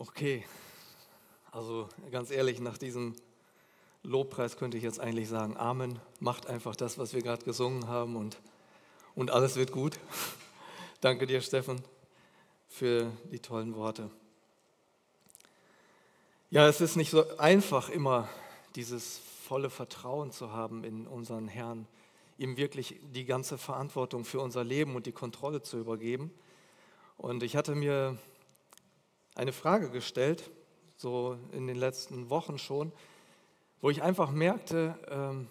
Okay, also ganz ehrlich, nach diesem Lobpreis könnte ich jetzt eigentlich sagen, Amen, macht einfach das, was wir gerade gesungen haben und, und alles wird gut. Danke dir, Steffen, für die tollen Worte. Ja, es ist nicht so einfach, immer dieses volle Vertrauen zu haben in unseren Herrn, ihm wirklich die ganze Verantwortung für unser Leben und die Kontrolle zu übergeben. Und ich hatte mir eine Frage gestellt, so in den letzten Wochen schon, wo ich einfach merkte, ähm,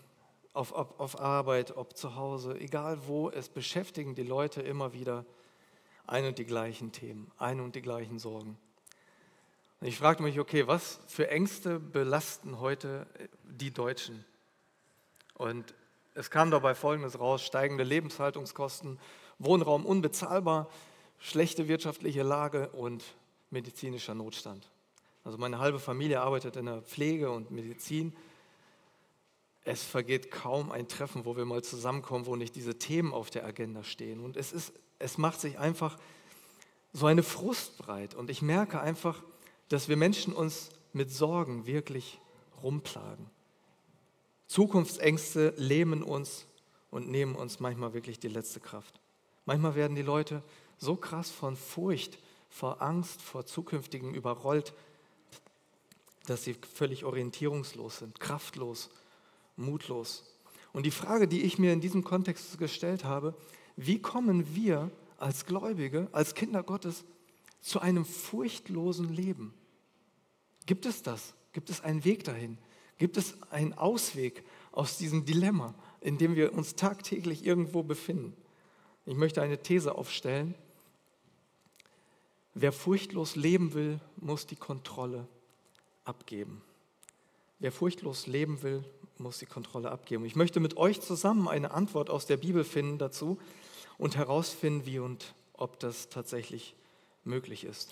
auf, auf, auf Arbeit, ob zu Hause, egal wo, es beschäftigen die Leute immer wieder ein und die gleichen Themen, ein und die gleichen Sorgen. Und ich fragte mich, okay, was für Ängste belasten heute die Deutschen? Und es kam dabei Folgendes raus, steigende Lebenshaltungskosten, Wohnraum unbezahlbar, schlechte wirtschaftliche Lage und medizinischer Notstand. Also meine halbe Familie arbeitet in der Pflege und Medizin. Es vergeht kaum ein Treffen, wo wir mal zusammenkommen, wo nicht diese Themen auf der Agenda stehen. Und es, ist, es macht sich einfach so eine Frust breit. Und ich merke einfach, dass wir Menschen uns mit Sorgen wirklich rumplagen. Zukunftsängste lähmen uns und nehmen uns manchmal wirklich die letzte Kraft. Manchmal werden die Leute so krass von Furcht vor Angst, vor zukünftigem überrollt, dass sie völlig orientierungslos sind, kraftlos, mutlos. Und die Frage, die ich mir in diesem Kontext gestellt habe, wie kommen wir als Gläubige, als Kinder Gottes zu einem furchtlosen Leben? Gibt es das? Gibt es einen Weg dahin? Gibt es einen Ausweg aus diesem Dilemma, in dem wir uns tagtäglich irgendwo befinden? Ich möchte eine These aufstellen, Wer furchtlos leben will, muss die Kontrolle abgeben. Wer furchtlos leben will, muss die Kontrolle abgeben. Ich möchte mit euch zusammen eine Antwort aus der Bibel finden dazu und herausfinden, wie und ob das tatsächlich möglich ist.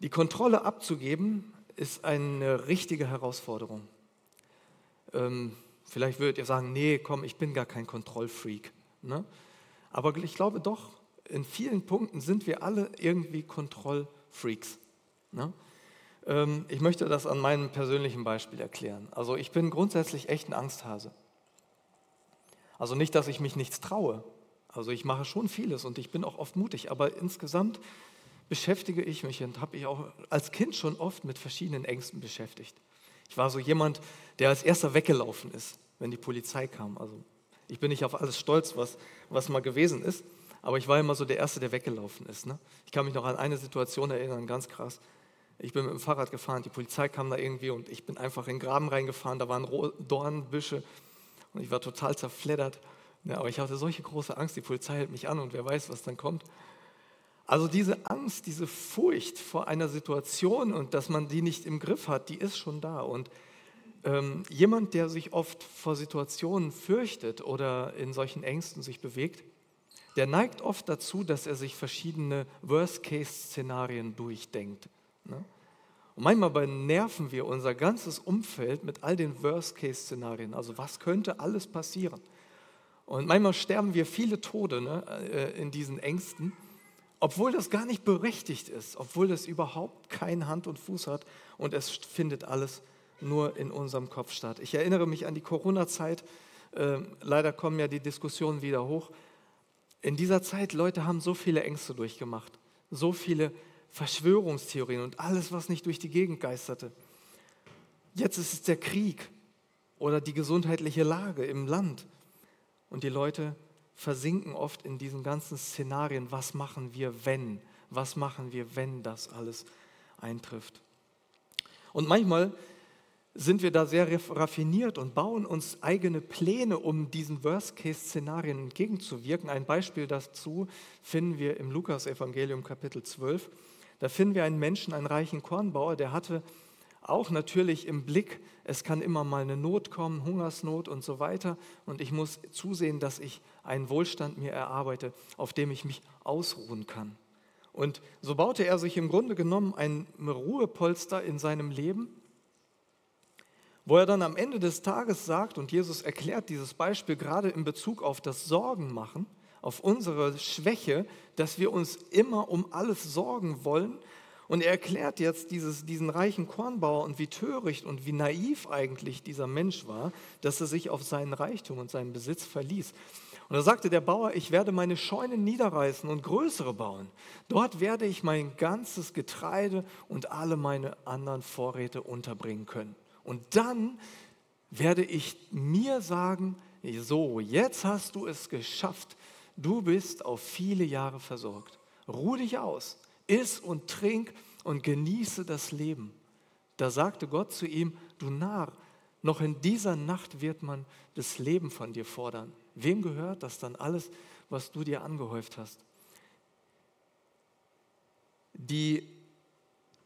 Die Kontrolle abzugeben ist eine richtige Herausforderung. Ähm, vielleicht würdet ihr sagen, nee, komm, ich bin gar kein Kontrollfreak. Ne? Aber ich glaube doch, in vielen Punkten sind wir alle irgendwie Kontrollfreaks. Ne? Ähm, ich möchte das an meinem persönlichen Beispiel erklären. Also ich bin grundsätzlich echt ein Angsthase. Also nicht, dass ich mich nichts traue. Also ich mache schon vieles und ich bin auch oft mutig, aber insgesamt beschäftige ich mich und habe ich auch als Kind schon oft mit verschiedenen Ängsten beschäftigt. Ich war so jemand, der als erster weggelaufen ist, wenn die Polizei kam. Also ich bin nicht auf alles stolz, was, was mal gewesen ist. Aber ich war immer so der Erste, der weggelaufen ist. Ne? Ich kann mich noch an eine Situation erinnern, ganz krass. Ich bin mit dem Fahrrad gefahren, die Polizei kam da irgendwie und ich bin einfach in den Graben reingefahren, da waren Dornbüsche und ich war total zerfleddert. Ja, aber ich hatte solche große Angst, die Polizei hält mich an und wer weiß, was dann kommt. Also diese Angst, diese Furcht vor einer Situation und dass man die nicht im Griff hat, die ist schon da. Und ähm, jemand, der sich oft vor Situationen fürchtet oder in solchen Ängsten sich bewegt, der neigt oft dazu, dass er sich verschiedene Worst-Case-Szenarien durchdenkt. Ne? Und manchmal nerven wir unser ganzes Umfeld mit all den Worst-Case-Szenarien. Also was könnte alles passieren? Und manchmal sterben wir viele Tode ne, äh, in diesen Ängsten, obwohl das gar nicht berechtigt ist, obwohl das überhaupt kein Hand und Fuß hat und es findet alles nur in unserem Kopf statt. Ich erinnere mich an die Corona-Zeit. Äh, leider kommen ja die Diskussionen wieder hoch. In dieser Zeit, Leute haben so viele Ängste durchgemacht, so viele Verschwörungstheorien und alles, was nicht durch die Gegend geisterte. Jetzt ist es der Krieg oder die gesundheitliche Lage im Land. Und die Leute versinken oft in diesen ganzen Szenarien, was machen wir, wenn? Was machen wir, wenn das alles eintrifft? Und manchmal sind wir da sehr raffiniert und bauen uns eigene Pläne, um diesen Worst-Case-Szenarien entgegenzuwirken. Ein Beispiel dazu finden wir im Lukas-Evangelium Kapitel 12. Da finden wir einen Menschen, einen reichen Kornbauer, der hatte auch natürlich im Blick, es kann immer mal eine Not kommen, Hungersnot und so weiter. Und ich muss zusehen, dass ich einen Wohlstand mir erarbeite, auf dem ich mich ausruhen kann. Und so baute er sich im Grunde genommen ein Ruhepolster in seinem Leben wo er dann am Ende des Tages sagt, und Jesus erklärt dieses Beispiel gerade in Bezug auf das Sorgenmachen, auf unsere Schwäche, dass wir uns immer um alles sorgen wollen Und er erklärt jetzt dieses, diesen reichen Kornbauer und wie töricht und wie naiv eigentlich dieser Mensch war, dass er sich auf seinen Reichtum und seinen Besitz verließ. Und da sagte der Bauer, ich werde meine Scheunen niederreißen und größere bauen. Dort werde ich mein ganzes Getreide und alle meine anderen Vorräte unterbringen können. Und dann werde ich mir sagen, so, jetzt hast du es geschafft. Du bist auf viele Jahre versorgt. Ruh dich aus, iss und trink und genieße das Leben. Da sagte Gott zu ihm, du Narr, noch in dieser Nacht wird man das Leben von dir fordern. Wem gehört das dann alles, was du dir angehäuft hast? Die,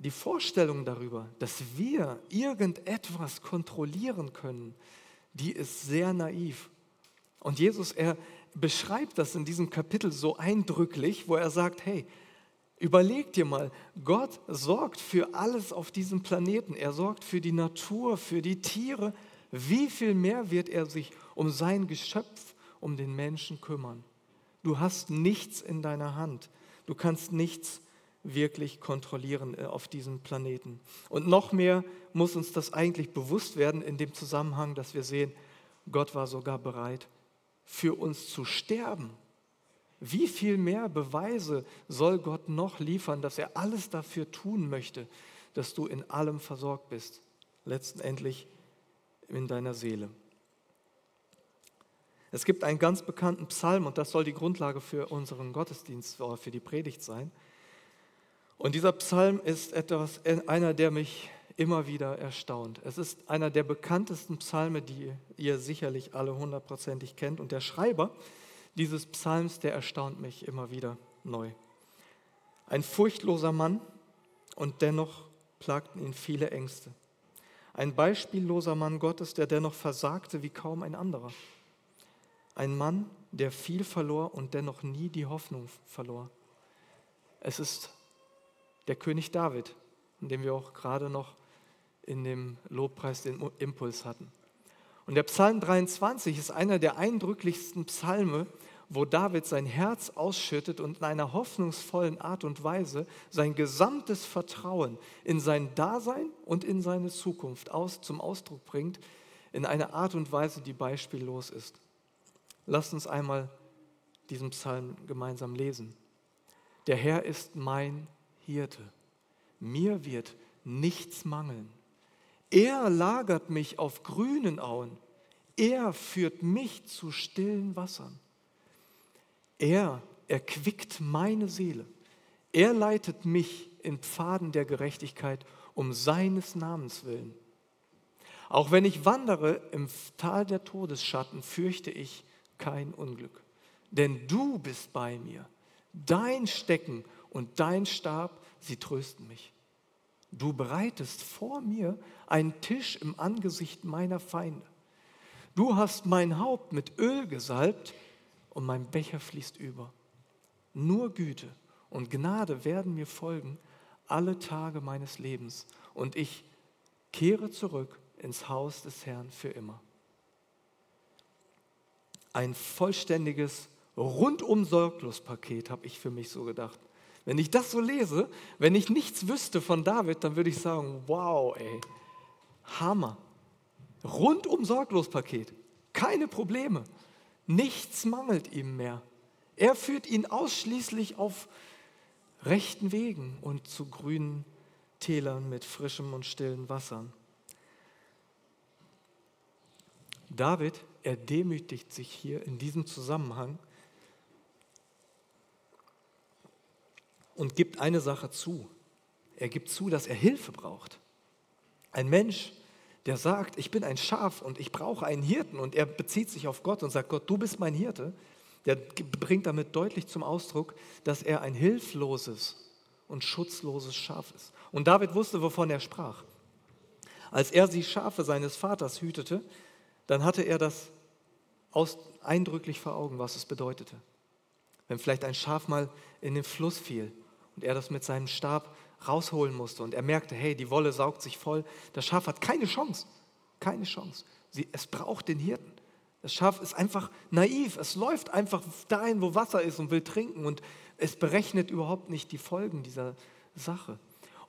die Vorstellung darüber, dass wir irgendetwas kontrollieren können, die ist sehr naiv. Und Jesus, er beschreibt das in diesem Kapitel so eindrücklich, wo er sagt, hey, überleg dir mal, Gott sorgt für alles auf diesem Planeten. Er sorgt für die Natur, für die Tiere. Wie viel mehr wird er sich um sein Geschöpf um den Menschen kümmern. Du hast nichts in deiner Hand. Du kannst nichts wirklich kontrollieren äh, auf diesem Planeten. Und noch mehr muss uns das eigentlich bewusst werden in dem Zusammenhang, dass wir sehen, Gott war sogar bereit, für uns zu sterben. Wie viel mehr Beweise soll Gott noch liefern, dass er alles dafür tun möchte, dass du in allem versorgt bist, letztendlich in deiner Seele. Es gibt einen ganz bekannten Psalm und das soll die Grundlage für unseren Gottesdienst oder für die Predigt sein. Und dieser Psalm ist etwas, einer, der mich immer wieder erstaunt. Es ist einer der bekanntesten Psalme, die ihr sicherlich alle hundertprozentig kennt. Und der Schreiber dieses Psalms, der erstaunt mich immer wieder neu. Ein furchtloser Mann und dennoch plagten ihn viele Ängste. Ein beispielloser Mann Gottes, der dennoch versagte wie kaum ein anderer. Ein Mann, der viel verlor und dennoch nie die Hoffnung verlor. Es ist der König David, in dem wir auch gerade noch in dem Lobpreis den Impuls hatten. Und der Psalm 23 ist einer der eindrücklichsten Psalme, wo David sein Herz ausschüttet und in einer hoffnungsvollen Art und Weise sein gesamtes Vertrauen in sein Dasein und in seine Zukunft aus, zum Ausdruck bringt, in einer Art und Weise, die beispiellos ist. Lasst uns einmal diesen Psalm gemeinsam lesen. Der Herr ist mein Hirte. Mir wird nichts mangeln. Er lagert mich auf grünen Auen. Er führt mich zu stillen Wassern. Er erquickt meine Seele. Er leitet mich in Pfaden der Gerechtigkeit um seines Namens willen. Auch wenn ich wandere im Tal der Todesschatten, fürchte ich kein Unglück. Denn du bist bei mir. Dein Stecken und dein Stab, sie trösten mich. Du bereitest vor mir einen Tisch im Angesicht meiner Feinde. Du hast mein Haupt mit Öl gesalbt und mein Becher fließt über. Nur Güte und Gnade werden mir folgen alle Tage meines Lebens und ich kehre zurück ins Haus des Herrn für immer ein vollständiges, rundum sorglos Paket, habe ich für mich so gedacht. Wenn ich das so lese, wenn ich nichts wüsste von David, dann würde ich sagen, wow, ey, Hammer. Rundum sorglos Paket, keine Probleme, nichts mangelt ihm mehr. Er führt ihn ausschließlich auf rechten Wegen und zu grünen Tälern mit frischem und stillen Wassern. David er demütigt sich hier in diesem Zusammenhang und gibt eine Sache zu. Er gibt zu, dass er Hilfe braucht. Ein Mensch, der sagt, ich bin ein Schaf und ich brauche einen Hirten und er bezieht sich auf Gott und sagt, Gott, du bist mein Hirte, der bringt damit deutlich zum Ausdruck, dass er ein hilfloses und schutzloses Schaf ist. Und David wusste, wovon er sprach. Als er die Schafe seines Vaters hütete, dann hatte er das aus, eindrücklich vor Augen, was es bedeutete. Wenn vielleicht ein Schaf mal in den Fluss fiel und er das mit seinem Stab rausholen musste und er merkte, hey, die Wolle saugt sich voll, das Schaf hat keine Chance, keine Chance. Sie, es braucht den Hirten. Das Schaf ist einfach naiv, es läuft einfach dahin, wo Wasser ist und will trinken und es berechnet überhaupt nicht die Folgen dieser Sache.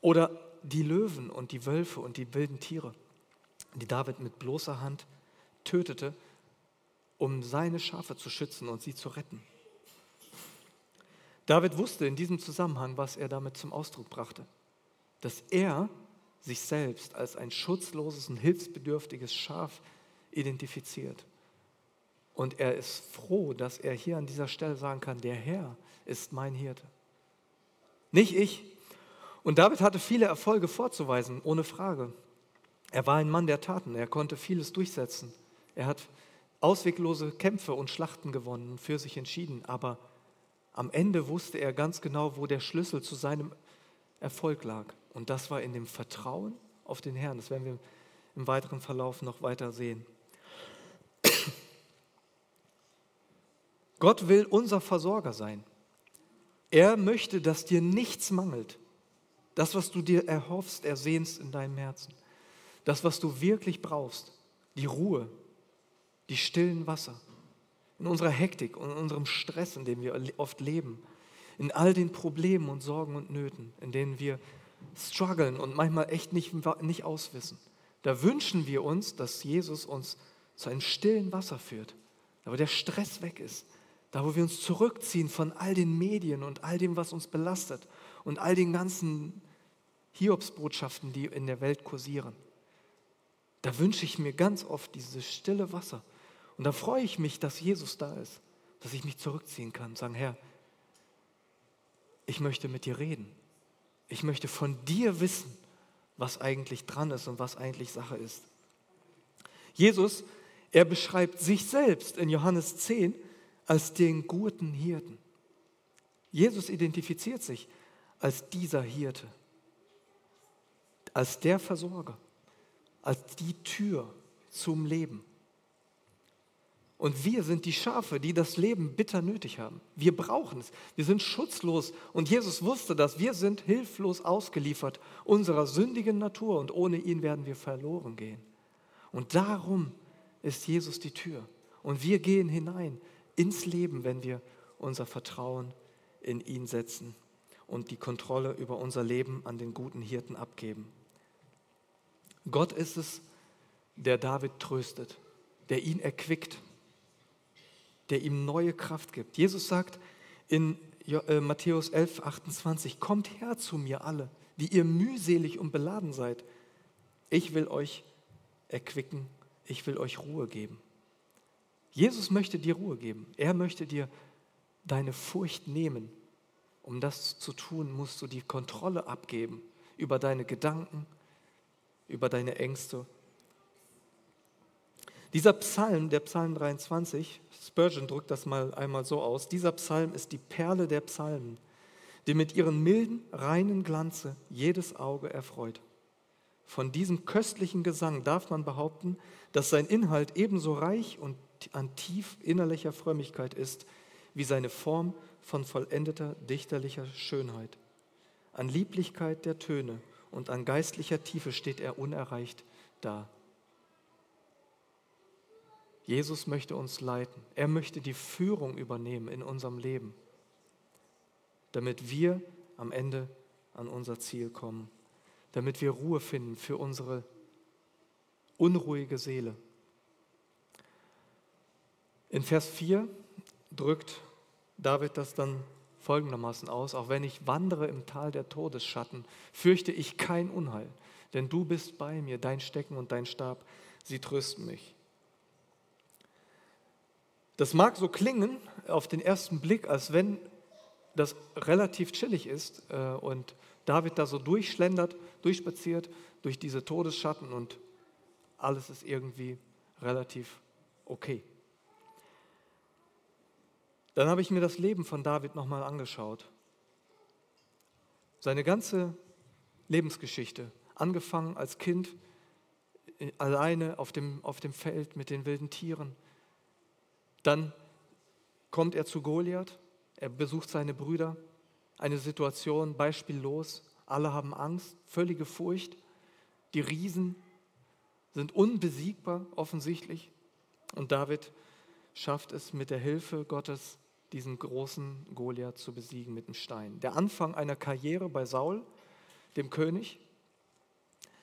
Oder die Löwen und die Wölfe und die wilden Tiere, die David mit bloßer Hand tötete, um seine Schafe zu schützen und sie zu retten. David wusste in diesem Zusammenhang, was er damit zum Ausdruck brachte, dass er sich selbst als ein schutzloses und hilfsbedürftiges Schaf identifiziert. Und er ist froh, dass er hier an dieser Stelle sagen kann, der Herr ist mein Hirte. Nicht ich. Und David hatte viele Erfolge vorzuweisen, ohne Frage. Er war ein Mann der Taten, er konnte vieles durchsetzen. Er hat ausweglose Kämpfe und Schlachten gewonnen und für sich entschieden. Aber am Ende wusste er ganz genau, wo der Schlüssel zu seinem Erfolg lag. Und das war in dem Vertrauen auf den Herrn. Das werden wir im weiteren Verlauf noch weiter sehen. Gott will unser Versorger sein. Er möchte, dass dir nichts mangelt. Das, was du dir erhoffst, ersehnst in deinem Herzen. Das, was du wirklich brauchst. Die Ruhe, die stillen Wasser. In unserer Hektik und in unserem Stress, in dem wir oft leben. In all den Problemen und Sorgen und Nöten, in denen wir strugglen und manchmal echt nicht, nicht auswissen. Da wünschen wir uns, dass Jesus uns zu einem stillen Wasser führt, da wo der Stress weg ist, da wo wir uns zurückziehen von all den Medien und all dem, was uns belastet und all den ganzen Hiobsbotschaften, die in der Welt kursieren. Da wünsche ich mir ganz oft dieses stille Wasser. Und da freue ich mich, dass Jesus da ist, dass ich mich zurückziehen kann und sagen, Herr, ich möchte mit dir reden. Ich möchte von dir wissen, was eigentlich dran ist und was eigentlich Sache ist. Jesus, er beschreibt sich selbst in Johannes 10 als den guten Hirten. Jesus identifiziert sich als dieser Hirte, als der Versorger, als die Tür zum Leben. Und wir sind die Schafe, die das Leben bitter nötig haben. Wir brauchen es. Wir sind schutzlos. Und Jesus wusste das. Wir sind hilflos ausgeliefert unserer sündigen Natur und ohne ihn werden wir verloren gehen. Und darum ist Jesus die Tür. Und wir gehen hinein ins Leben, wenn wir unser Vertrauen in ihn setzen und die Kontrolle über unser Leben an den guten Hirten abgeben. Gott ist es, der David tröstet, der ihn erquickt der ihm neue Kraft gibt. Jesus sagt in äh, Matthäus 11, 28, kommt her zu mir alle, die ihr mühselig und beladen seid. Ich will euch erquicken, ich will euch Ruhe geben. Jesus möchte dir Ruhe geben. Er möchte dir deine Furcht nehmen. Um das zu tun, musst du die Kontrolle abgeben über deine Gedanken, über deine Ängste dieser Psalm, der Psalm 23, Spurgeon drückt das mal einmal so aus, dieser Psalm ist die Perle der Psalmen, die mit ihren milden, reinen Glanze jedes Auge erfreut. Von diesem köstlichen Gesang darf man behaupten, dass sein Inhalt ebenso reich und an tief innerlicher Frömmigkeit ist, wie seine Form von vollendeter dichterlicher Schönheit. An Lieblichkeit der Töne und an geistlicher Tiefe steht er unerreicht da. Jesus möchte uns leiten. Er möchte die Führung übernehmen in unserem Leben, damit wir am Ende an unser Ziel kommen, damit wir Ruhe finden für unsere unruhige Seele. In Vers 4 drückt David das dann folgendermaßen aus, auch wenn ich wandere im Tal der Todesschatten, fürchte ich kein Unheil, denn du bist bei mir, dein Stecken und dein Stab, sie trösten mich. Das mag so klingen auf den ersten Blick, als wenn das relativ chillig ist äh, und David da so durchschlendert, durchspaziert durch diese Todesschatten und alles ist irgendwie relativ okay. Dann habe ich mir das Leben von David nochmal angeschaut. Seine ganze Lebensgeschichte, angefangen als Kind äh, alleine auf dem, auf dem Feld mit den wilden Tieren, dann kommt er zu Goliath, er besucht seine Brüder, eine Situation beispiellos, alle haben Angst, völlige Furcht, die Riesen sind unbesiegbar offensichtlich und David schafft es mit der Hilfe Gottes, diesen großen Goliath zu besiegen mit dem Stein. Der Anfang einer Karriere bei Saul, dem König.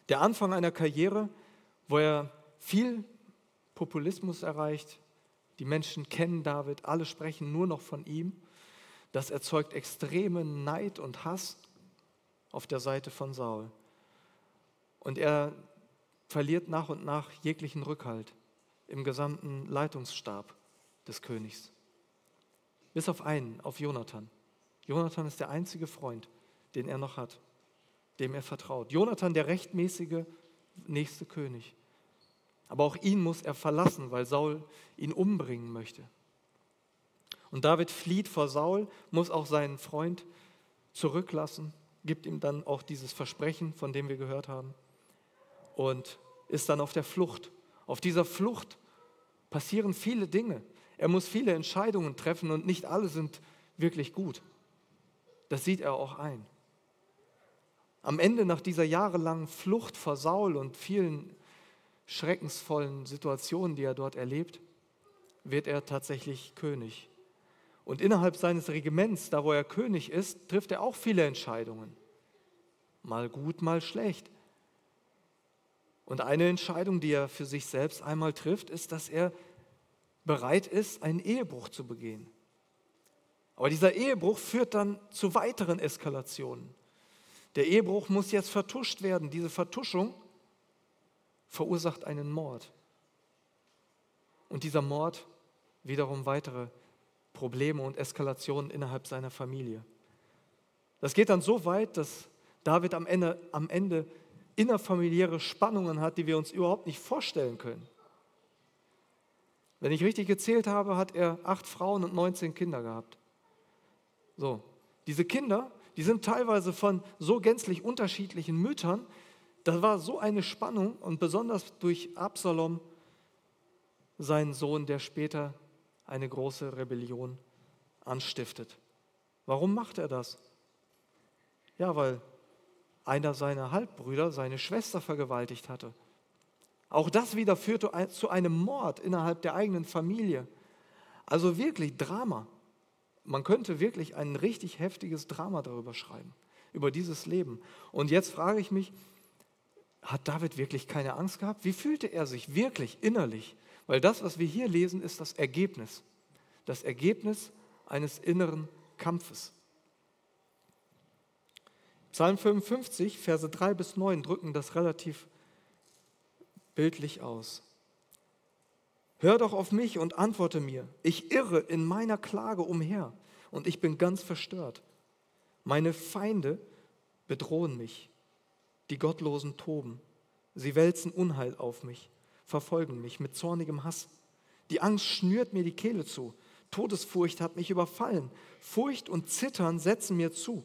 Der Anfang einer Karriere, wo er viel Populismus erreicht. Die Menschen kennen David, alle sprechen nur noch von ihm. Das erzeugt extremen Neid und Hass auf der Seite von Saul. Und er verliert nach und nach jeglichen Rückhalt im gesamten Leitungsstab des Königs. Bis auf einen, auf Jonathan. Jonathan ist der einzige Freund, den er noch hat, dem er vertraut. Jonathan, der rechtmäßige nächste König. Aber auch ihn muss er verlassen, weil Saul ihn umbringen möchte. Und David flieht vor Saul, muss auch seinen Freund zurücklassen, gibt ihm dann auch dieses Versprechen, von dem wir gehört haben, und ist dann auf der Flucht. Auf dieser Flucht passieren viele Dinge. Er muss viele Entscheidungen treffen und nicht alle sind wirklich gut. Das sieht er auch ein. Am Ende nach dieser jahrelangen Flucht vor Saul und vielen schreckensvollen Situationen, die er dort erlebt, wird er tatsächlich König. Und innerhalb seines Regiments, da wo er König ist, trifft er auch viele Entscheidungen. Mal gut, mal schlecht. Und eine Entscheidung, die er für sich selbst einmal trifft, ist, dass er bereit ist, einen Ehebruch zu begehen. Aber dieser Ehebruch führt dann zu weiteren Eskalationen. Der Ehebruch muss jetzt vertuscht werden. Diese Vertuschung verursacht einen Mord. Und dieser Mord wiederum weitere Probleme und Eskalationen innerhalb seiner Familie. Das geht dann so weit, dass David am Ende, am Ende innerfamiliäre Spannungen hat, die wir uns überhaupt nicht vorstellen können. Wenn ich richtig gezählt habe, hat er acht Frauen und 19 Kinder gehabt. So, diese Kinder, die sind teilweise von so gänzlich unterschiedlichen Müttern. Da war so eine Spannung und besonders durch Absalom, seinen Sohn, der später eine große Rebellion anstiftet. Warum macht er das? Ja, weil einer seiner Halbbrüder seine Schwester vergewaltigt hatte. Auch das wieder führte zu einem Mord innerhalb der eigenen Familie. Also wirklich Drama. Man könnte wirklich ein richtig heftiges Drama darüber schreiben, über dieses Leben. Und jetzt frage ich mich, hat David wirklich keine Angst gehabt? Wie fühlte er sich wirklich innerlich? Weil das, was wir hier lesen, ist das Ergebnis. Das Ergebnis eines inneren Kampfes. Psalm 55, Verse 3 bis 9 drücken das relativ bildlich aus. Hör doch auf mich und antworte mir. Ich irre in meiner Klage umher und ich bin ganz verstört. Meine Feinde bedrohen mich. Die Gottlosen toben. Sie wälzen Unheil auf mich, verfolgen mich mit zornigem Hass. Die Angst schnürt mir die Kehle zu. Todesfurcht hat mich überfallen. Furcht und Zittern setzen mir zu.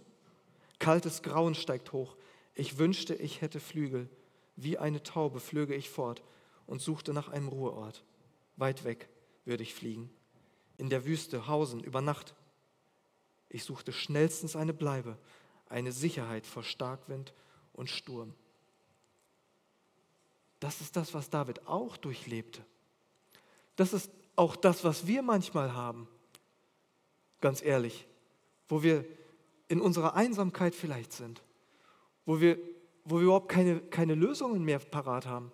Kaltes Grauen steigt hoch. Ich wünschte, ich hätte Flügel. Wie eine Taube flöge ich fort und suchte nach einem Ruheort. Weit weg würde ich fliegen. In der Wüste hausen über Nacht. Ich suchte schnellstens eine Bleibe, eine Sicherheit vor Starkwind und Sturm. Das ist das, was David auch durchlebte. Das ist auch das, was wir manchmal haben. Ganz ehrlich, wo wir in unserer Einsamkeit vielleicht sind, wo wir wo wir überhaupt keine, keine Lösungen mehr parat haben,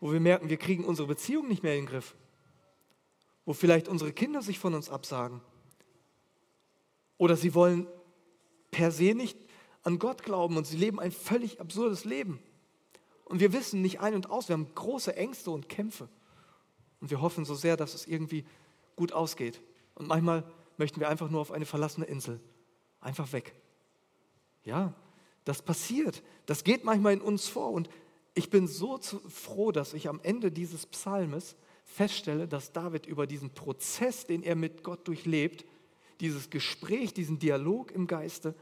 wo wir merken, wir kriegen unsere Beziehung nicht mehr in den Griff, wo vielleicht unsere Kinder sich von uns absagen oder sie wollen per se nicht an Gott glauben und sie leben ein völlig absurdes Leben. Und wir wissen nicht ein und aus, wir haben große Ängste und Kämpfe. Und wir hoffen so sehr, dass es irgendwie gut ausgeht. Und manchmal möchten wir einfach nur auf eine verlassene Insel. Einfach weg. Ja, das passiert. Das geht manchmal in uns vor. Und ich bin so froh, dass ich am Ende dieses Psalmes feststelle, dass David über diesen Prozess, den er mit Gott durchlebt, dieses Gespräch, diesen Dialog im Geiste,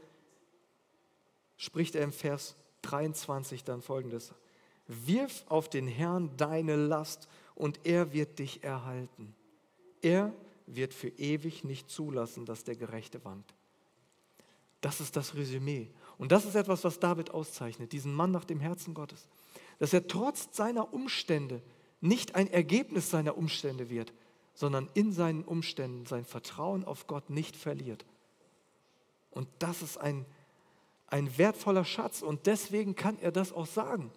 spricht er im Vers 23 dann folgendes. Wirf auf den Herrn deine Last und er wird dich erhalten. Er wird für ewig nicht zulassen, dass der Gerechte wankt. Das ist das Resümee. Und das ist etwas, was David auszeichnet, diesen Mann nach dem Herzen Gottes. Dass er trotz seiner Umstände nicht ein Ergebnis seiner Umstände wird, sondern in seinen Umständen sein Vertrauen auf Gott nicht verliert. Und das ist ein, ein wertvoller Schatz und deswegen kann er das auch sagen.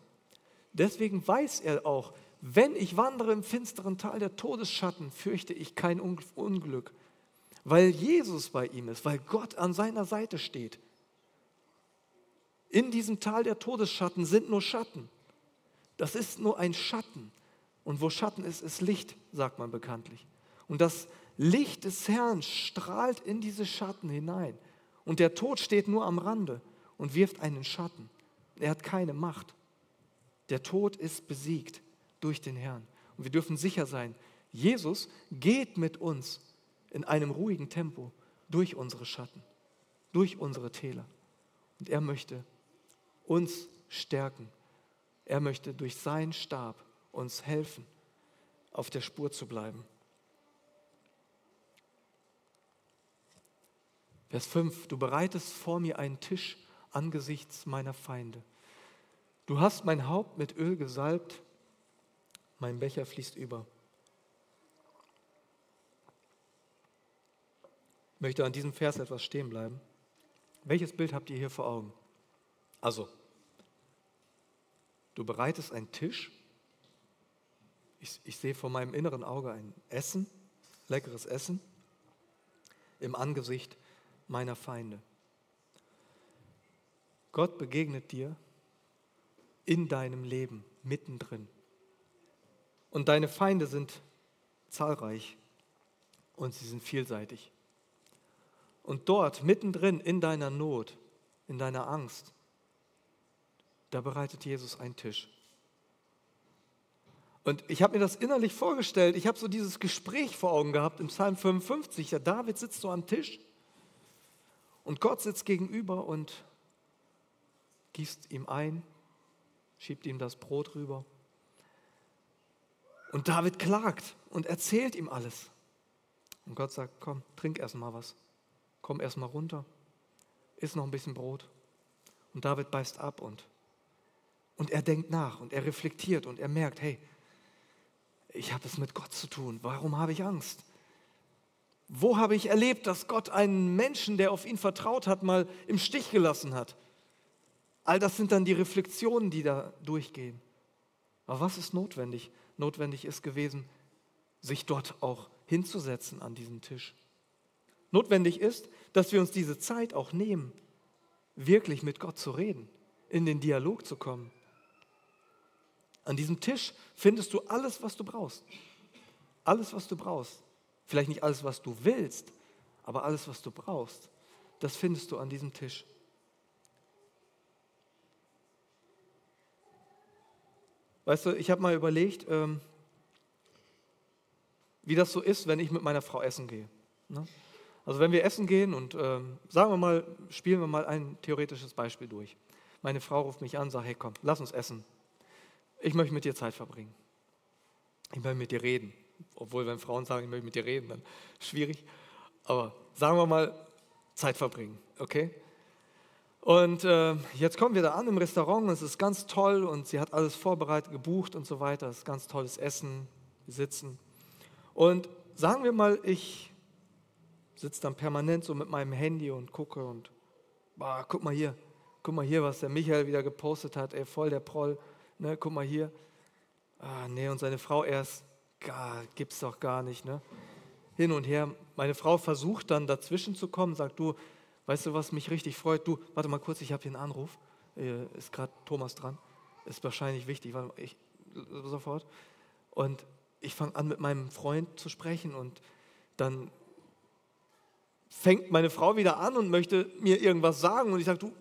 Deswegen weiß er auch, wenn ich wandere im finsteren Tal der Todesschatten, fürchte ich kein Unglück, weil Jesus bei ihm ist, weil Gott an seiner Seite steht. In diesem Tal der Todesschatten sind nur Schatten. Das ist nur ein Schatten. Und wo Schatten ist, ist Licht, sagt man bekanntlich. Und das Licht des Herrn strahlt in diese Schatten hinein. Und der Tod steht nur am Rande und wirft einen Schatten. Er hat keine Macht. Der Tod ist besiegt durch den Herrn. Und wir dürfen sicher sein, Jesus geht mit uns in einem ruhigen Tempo durch unsere Schatten, durch unsere Täler. Und er möchte uns stärken. Er möchte durch seinen Stab uns helfen, auf der Spur zu bleiben. Vers 5, du bereitest vor mir einen Tisch angesichts meiner Feinde. Du hast mein Haupt mit Öl gesalbt, mein Becher fließt über. Ich möchte an diesem Vers etwas stehen bleiben. Welches Bild habt ihr hier vor Augen? Also, du bereitest einen Tisch. Ich, ich sehe vor meinem inneren Auge ein Essen, leckeres Essen, im Angesicht meiner Feinde. Gott begegnet dir in deinem Leben, mittendrin. Und deine Feinde sind zahlreich und sie sind vielseitig. Und dort, mittendrin in deiner Not, in deiner Angst, da bereitet Jesus einen Tisch. Und ich habe mir das innerlich vorgestellt. Ich habe so dieses Gespräch vor Augen gehabt im Psalm 55. Der David sitzt so am Tisch und Gott sitzt gegenüber und gießt ihm ein, schiebt ihm das Brot rüber. Und David klagt und erzählt ihm alles. Und Gott sagt, komm, trink erst mal was. Komm erst mal runter. Iss noch ein bisschen Brot. Und David beißt ab und, und er denkt nach und er reflektiert und er merkt, hey, ich habe es mit Gott zu tun. Warum habe ich Angst? Wo habe ich erlebt, dass Gott einen Menschen, der auf ihn vertraut hat, mal im Stich gelassen hat? All das sind dann die Reflexionen, die da durchgehen. Aber was ist notwendig? Notwendig ist gewesen, sich dort auch hinzusetzen an diesen Tisch. Notwendig ist, dass wir uns diese Zeit auch nehmen, wirklich mit Gott zu reden, in den Dialog zu kommen. An diesem Tisch findest du alles, was du brauchst. Alles, was du brauchst. Vielleicht nicht alles, was du willst, aber alles, was du brauchst, das findest du an diesem Tisch. Weißt du, ich habe mal überlegt, ähm, wie das so ist, wenn ich mit meiner Frau essen gehe. Ne? Also wenn wir essen gehen und ähm, sagen wir mal, spielen wir mal ein theoretisches Beispiel durch. Meine Frau ruft mich an, sagt, hey komm, lass uns essen. Ich möchte mit dir Zeit verbringen. Ich möchte mit dir reden. Obwohl, wenn Frauen sagen, ich möchte mit dir reden, dann schwierig. Aber sagen wir mal, Zeit verbringen, okay? Und äh, jetzt kommen wir da an im Restaurant, es ist ganz toll und sie hat alles vorbereitet, gebucht und so weiter. Es ist ganz tolles Essen, wir sitzen. Und sagen wir mal, ich sitze dann permanent so mit meinem Handy und gucke und, boah, guck mal hier, guck mal hier, was der Michael wieder gepostet hat, ey, voll der Proll, ne, guck mal hier. Ah, nee, und seine Frau erst, gar, gibt's doch gar nicht, ne? Hin und her. Meine Frau versucht dann dazwischen zu kommen, sagt, du, Weißt du, was mich richtig freut? Du, warte mal kurz, ich habe hier einen Anruf. Ist gerade Thomas dran. Ist wahrscheinlich wichtig. Warte mal, ich, sofort. Und ich fange an, mit meinem Freund zu sprechen und dann fängt meine Frau wieder an und möchte mir irgendwas sagen und ich sage, du,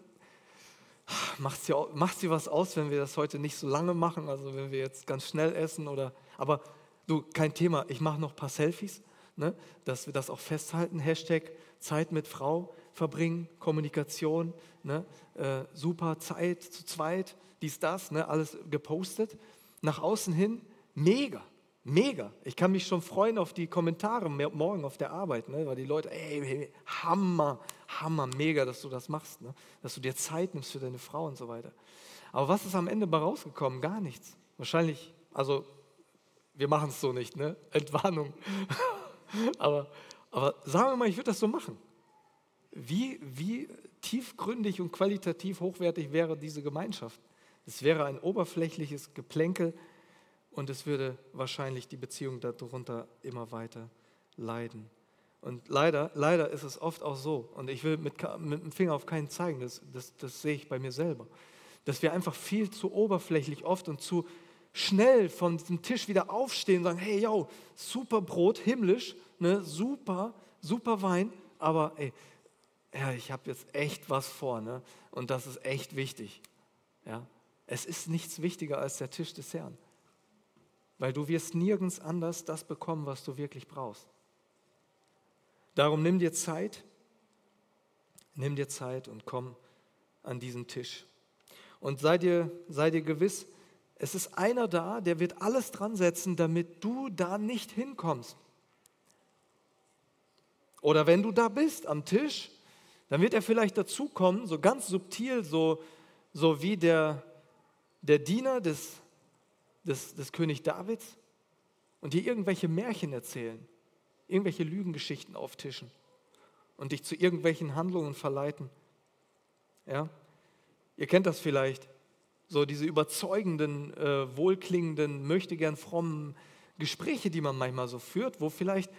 macht sie, macht sie was aus, wenn wir das heute nicht so lange machen, also wenn wir jetzt ganz schnell essen oder, aber du, kein Thema, ich mache noch ein paar Selfies, ne, dass wir das auch festhalten, Hashtag Zeit mit Frau, verbringen, Kommunikation, ne? äh, super Zeit zu zweit, dies, das, ne? alles gepostet. Nach außen hin, mega, mega. Ich kann mich schon freuen auf die Kommentare morgen auf der Arbeit, ne? weil die Leute, ey, hey, Hammer, Hammer, mega, dass du das machst, ne? dass du dir Zeit nimmst für deine Frau und so weiter. Aber was ist am Ende bei rausgekommen? Gar nichts. Wahrscheinlich, also wir machen es so nicht, ne? Entwarnung. aber, aber sagen wir mal, ich würde das so machen. Wie, wie tiefgründig und qualitativ hochwertig wäre diese Gemeinschaft? Es wäre ein oberflächliches Geplänkel und es würde wahrscheinlich die Beziehung darunter immer weiter leiden. Und leider, leider ist es oft auch so, und ich will mit, mit dem Finger auf keinen zeigen, das, das, das sehe ich bei mir selber, dass wir einfach viel zu oberflächlich oft und zu schnell von diesem Tisch wieder aufstehen und sagen, hey, yo, super Brot, himmlisch, ne, super, super Wein, aber ey, ja, ich habe jetzt echt was vor, ne? und das ist echt wichtig. Ja? Es ist nichts wichtiger als der Tisch des Herrn, weil du wirst nirgends anders das bekommen, was du wirklich brauchst. Darum nimm dir Zeit, nimm dir Zeit und komm an diesen Tisch. Und sei dir, sei dir gewiss, es ist einer da, der wird alles dran setzen, damit du da nicht hinkommst. Oder wenn du da bist am Tisch, dann wird er vielleicht dazukommen, so ganz subtil, so, so wie der, der Diener des, des, des König Davids und dir irgendwelche Märchen erzählen irgendwelche Lügengeschichten auftischen und dich zu irgendwelchen Handlungen verleiten. Ja? Ihr kennt das vielleicht, so diese überzeugenden, äh, wohlklingenden, möchte gern frommen Gespräche, die man manchmal so führt, wo vielleicht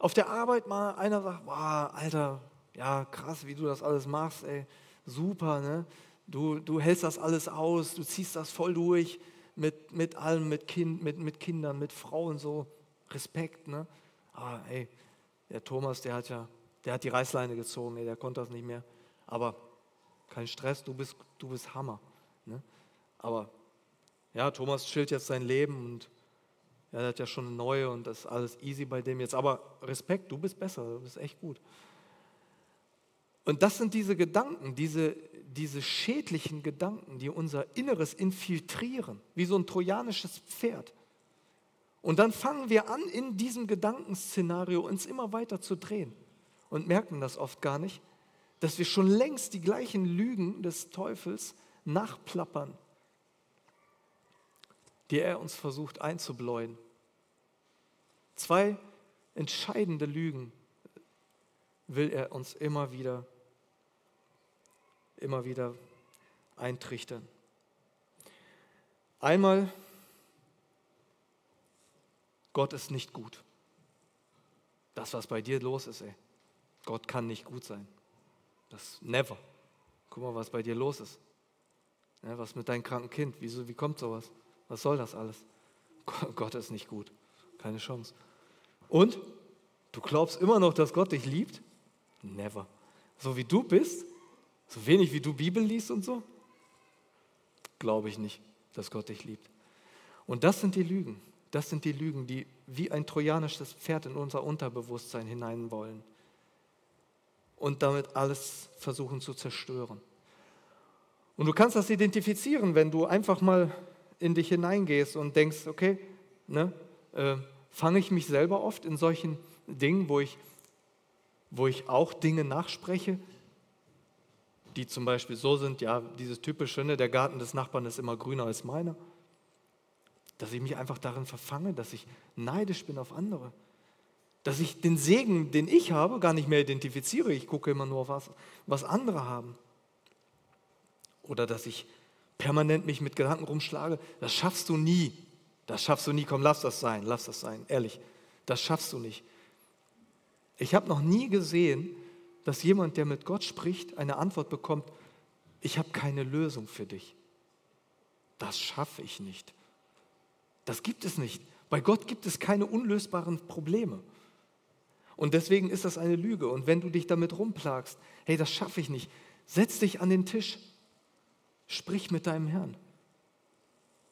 auf der Arbeit mal einer sagt, wow, Alter, ja, krass, wie du das alles machst, ey, super, ne? Du, du hältst das alles aus, du ziehst das voll durch mit, mit allem, mit, kind, mit, mit Kindern, mit Frauen, so Respekt, ne? ah, ey, der Thomas, der hat ja, der hat die Reißleine gezogen, ey, der konnte das nicht mehr. Aber kein Stress, du bist, du bist Hammer. Ne? Aber ja, Thomas chillt jetzt sein Leben und er hat ja schon eine neue und das ist alles easy bei dem jetzt. Aber Respekt, du bist besser, du bist echt gut. Und das sind diese Gedanken, diese, diese schädlichen Gedanken, die unser Inneres infiltrieren, wie so ein trojanisches Pferd. Und dann fangen wir an, in diesem Gedankenszenario uns immer weiter zu drehen und merken das oft gar nicht, dass wir schon längst die gleichen Lügen des Teufels nachplappern, die er uns versucht einzubläuen. Zwei entscheidende Lügen will er uns immer wieder, immer wieder eintrichtern. Einmal Gott ist nicht gut. Das, was bei dir los ist, ey. Gott kann nicht gut sein. Das never. Guck mal, was bei dir los ist. Ja, was mit deinem kranken Kind? Wieso, wie kommt sowas? Was soll das alles? Gott ist nicht gut. Keine Chance. Und du glaubst immer noch, dass Gott dich liebt? Never. So wie du bist, so wenig wie du Bibel liest und so, glaube ich nicht, dass Gott dich liebt. Und das sind die Lügen. Das sind die Lügen, die wie ein trojanisches Pferd in unser Unterbewusstsein hinein wollen und damit alles versuchen zu zerstören. Und du kannst das identifizieren, wenn du einfach mal in dich hineingehst und denkst, okay, ne, äh, fange ich mich selber oft in solchen Dingen, wo ich, wo ich auch Dinge nachspreche, die zum Beispiel so sind, ja, dieses typische, ne, der Garten des Nachbarn ist immer grüner als meiner dass ich mich einfach darin verfange, dass ich neidisch bin auf andere. Dass ich den Segen, den ich habe, gar nicht mehr identifiziere. Ich gucke immer nur, was, was andere haben. Oder dass ich permanent mich mit Gedanken rumschlage. Das schaffst du nie. Das schaffst du nie. Komm, lass das sein. Lass das sein. Ehrlich. Das schaffst du nicht. Ich habe noch nie gesehen, dass jemand, der mit Gott spricht, eine Antwort bekommt, ich habe keine Lösung für dich. Das schaffe ich nicht. Das gibt es nicht. Bei Gott gibt es keine unlösbaren Probleme. Und deswegen ist das eine Lüge. Und wenn du dich damit rumplagst, hey, das schaffe ich nicht, setz dich an den Tisch, sprich mit deinem Herrn,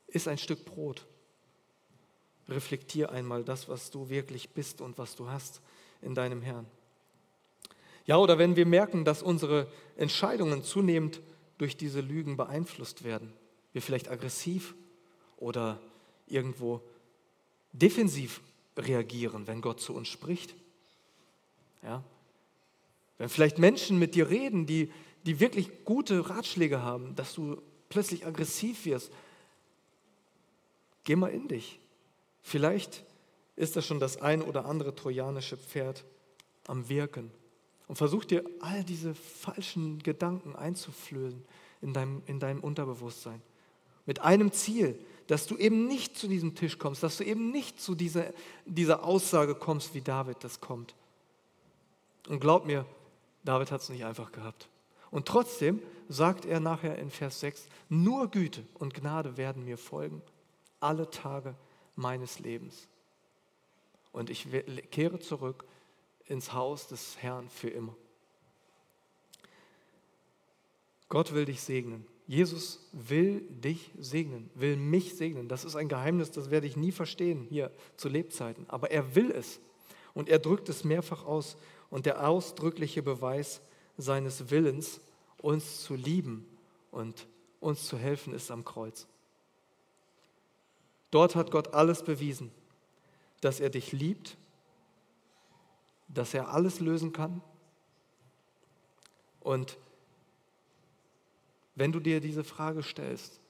iss ein Stück Brot, reflektier einmal das, was du wirklich bist und was du hast in deinem Herrn. Ja, oder wenn wir merken, dass unsere Entscheidungen zunehmend durch diese Lügen beeinflusst werden, wir vielleicht aggressiv oder irgendwo defensiv reagieren, wenn Gott zu uns spricht. Ja? Wenn vielleicht Menschen mit dir reden, die, die wirklich gute Ratschläge haben, dass du plötzlich aggressiv wirst, geh mal in dich. Vielleicht ist da schon das ein oder andere trojanische Pferd am Wirken. Und versuch dir all diese falschen Gedanken einzuflöhen in deinem, in deinem Unterbewusstsein. Mit einem Ziel, dass du eben nicht zu diesem Tisch kommst, dass du eben nicht zu dieser, dieser Aussage kommst, wie David das kommt. Und glaub mir, David hat es nicht einfach gehabt. Und trotzdem sagt er nachher in Vers 6, nur Güte und Gnade werden mir folgen, alle Tage meines Lebens. Und ich kehre zurück ins Haus des Herrn für immer. Gott will dich segnen. Jesus will dich segnen, will mich segnen. Das ist ein Geheimnis, das werde ich nie verstehen hier zu Lebzeiten. Aber er will es. Und er drückt es mehrfach aus. Und der ausdrückliche Beweis seines Willens, uns zu lieben und uns zu helfen, ist am Kreuz. Dort hat Gott alles bewiesen, dass er dich liebt, dass er alles lösen kann und wenn du dir diese Frage stellst,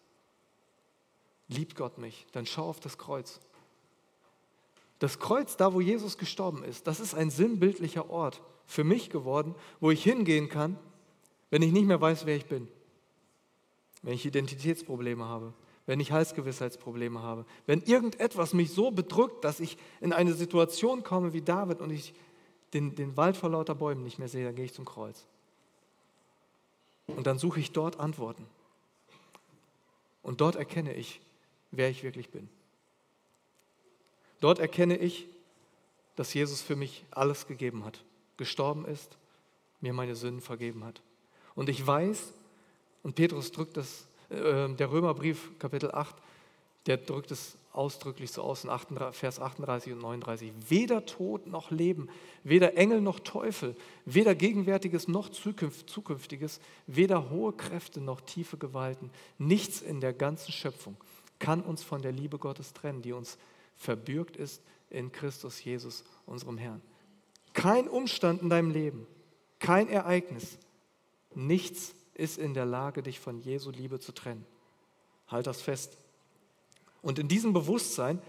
liebt Gott mich, dann schau auf das Kreuz. Das Kreuz, da wo Jesus gestorben ist, das ist ein sinnbildlicher Ort für mich geworden, wo ich hingehen kann, wenn ich nicht mehr weiß, wer ich bin. Wenn ich Identitätsprobleme habe, wenn ich Halsgewissheitsprobleme habe, wenn irgendetwas mich so bedrückt, dass ich in eine Situation komme wie David und ich den, den Wald vor lauter Bäumen nicht mehr sehe, dann gehe ich zum Kreuz. Und dann suche ich dort Antworten. Und dort erkenne ich, wer ich wirklich bin. Dort erkenne ich, dass Jesus für mich alles gegeben hat, gestorben ist, mir meine Sünden vergeben hat. Und ich weiß, und Petrus drückt das, äh, der Römerbrief Kapitel 8, der drückt es ausdrücklich so aus in Vers 38 und 39. Weder Tod noch Leben, weder Engel noch Teufel, weder Gegenwärtiges noch Zukünftiges, weder hohe Kräfte noch tiefe Gewalten, nichts in der ganzen Schöpfung kann uns von der Liebe Gottes trennen, die uns verbürgt ist in Christus Jesus, unserem Herrn. Kein Umstand in deinem Leben, kein Ereignis, nichts ist in der Lage, dich von Jesu Liebe zu trennen. Halt das fest. Und in diesem Bewusstsein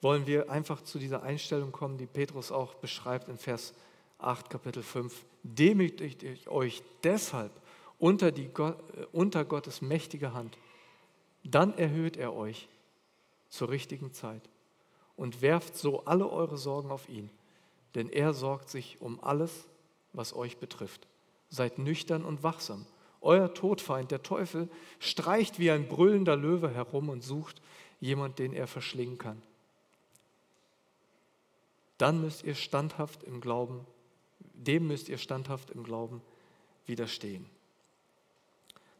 wollen wir einfach zu dieser Einstellung kommen, die Petrus auch beschreibt in Vers 8, Kapitel 5. Demütigt euch deshalb unter, die äh, unter Gottes mächtige Hand. Dann erhöht er euch zur richtigen Zeit und werft so alle eure Sorgen auf ihn, denn er sorgt sich um alles, was euch betrifft. Seid nüchtern und wachsam euer Todfeind, der Teufel, streicht wie ein brüllender Löwe herum und sucht jemand, den er verschlingen kann. Dann müsst ihr standhaft im Glauben, dem müsst ihr standhaft im Glauben widerstehen.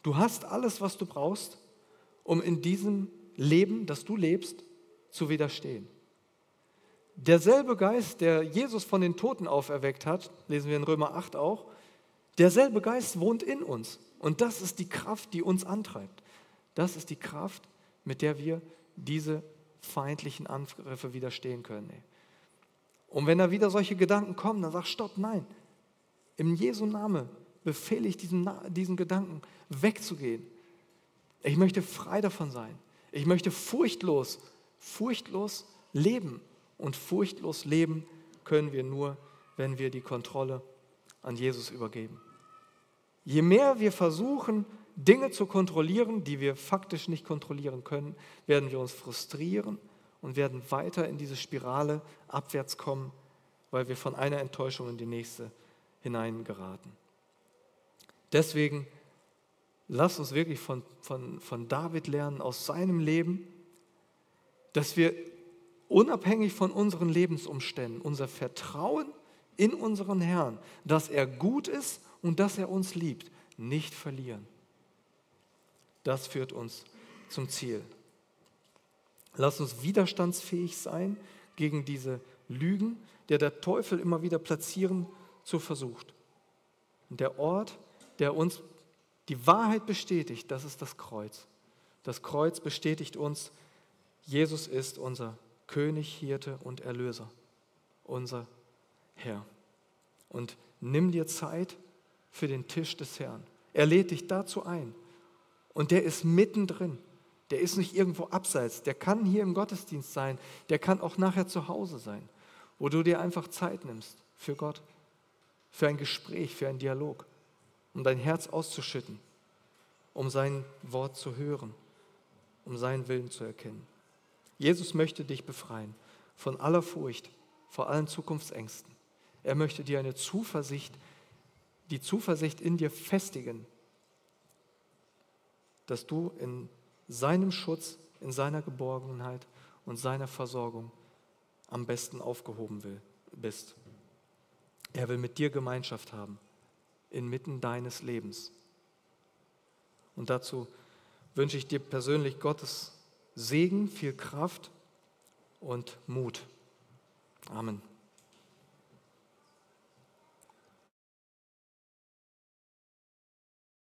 Du hast alles, was du brauchst, um in diesem Leben, das du lebst, zu widerstehen. Derselbe Geist, der Jesus von den Toten auferweckt hat, lesen wir in Römer 8 auch, derselbe Geist wohnt in uns. Und das ist die Kraft, die uns antreibt. Das ist die Kraft, mit der wir diese feindlichen Angriffe widerstehen können. Und wenn da wieder solche Gedanken kommen, dann sag stopp, nein. Im Jesu Name befehle ich diesen, diesen Gedanken wegzugehen. Ich möchte frei davon sein. Ich möchte furchtlos, furchtlos leben. Und furchtlos leben können wir nur, wenn wir die Kontrolle an Jesus übergeben. Je mehr wir versuchen, Dinge zu kontrollieren, die wir faktisch nicht kontrollieren können, werden wir uns frustrieren und werden weiter in diese Spirale abwärts kommen, weil wir von einer Enttäuschung in die nächste hineingeraten. Deswegen lasst uns wirklich von, von, von David lernen, aus seinem Leben, dass wir unabhängig von unseren Lebensumständen unser Vertrauen in unseren Herrn, dass er gut ist und dass er uns liebt, nicht verlieren. Das führt uns zum Ziel. Lass uns widerstandsfähig sein gegen diese Lügen, der der Teufel immer wieder platzieren zu versucht. Und der Ort, der uns die Wahrheit bestätigt, das ist das Kreuz. Das Kreuz bestätigt uns, Jesus ist unser König, Hirte und Erlöser, unser Herr. Und nimm dir Zeit, für den Tisch des Herrn. Er lädt dich dazu ein. Und der ist mittendrin. Der ist nicht irgendwo abseits. Der kann hier im Gottesdienst sein. Der kann auch nachher zu Hause sein, wo du dir einfach Zeit nimmst für Gott. für ein Gespräch, für einen Dialog, um dein Herz auszuschütten, um sein Wort zu hören, um seinen Willen zu erkennen. Jesus möchte dich befreien von aller Furcht, vor allen Zukunftsängsten. Er möchte dir eine Zuversicht, die Zuversicht in dir festigen, dass du in seinem Schutz, in seiner Geborgenheit und seiner Versorgung am besten aufgehoben will, bist. Er will mit dir Gemeinschaft haben, inmitten deines Lebens. Und dazu wünsche ich dir persönlich Gottes Segen, viel Kraft und Mut. Amen.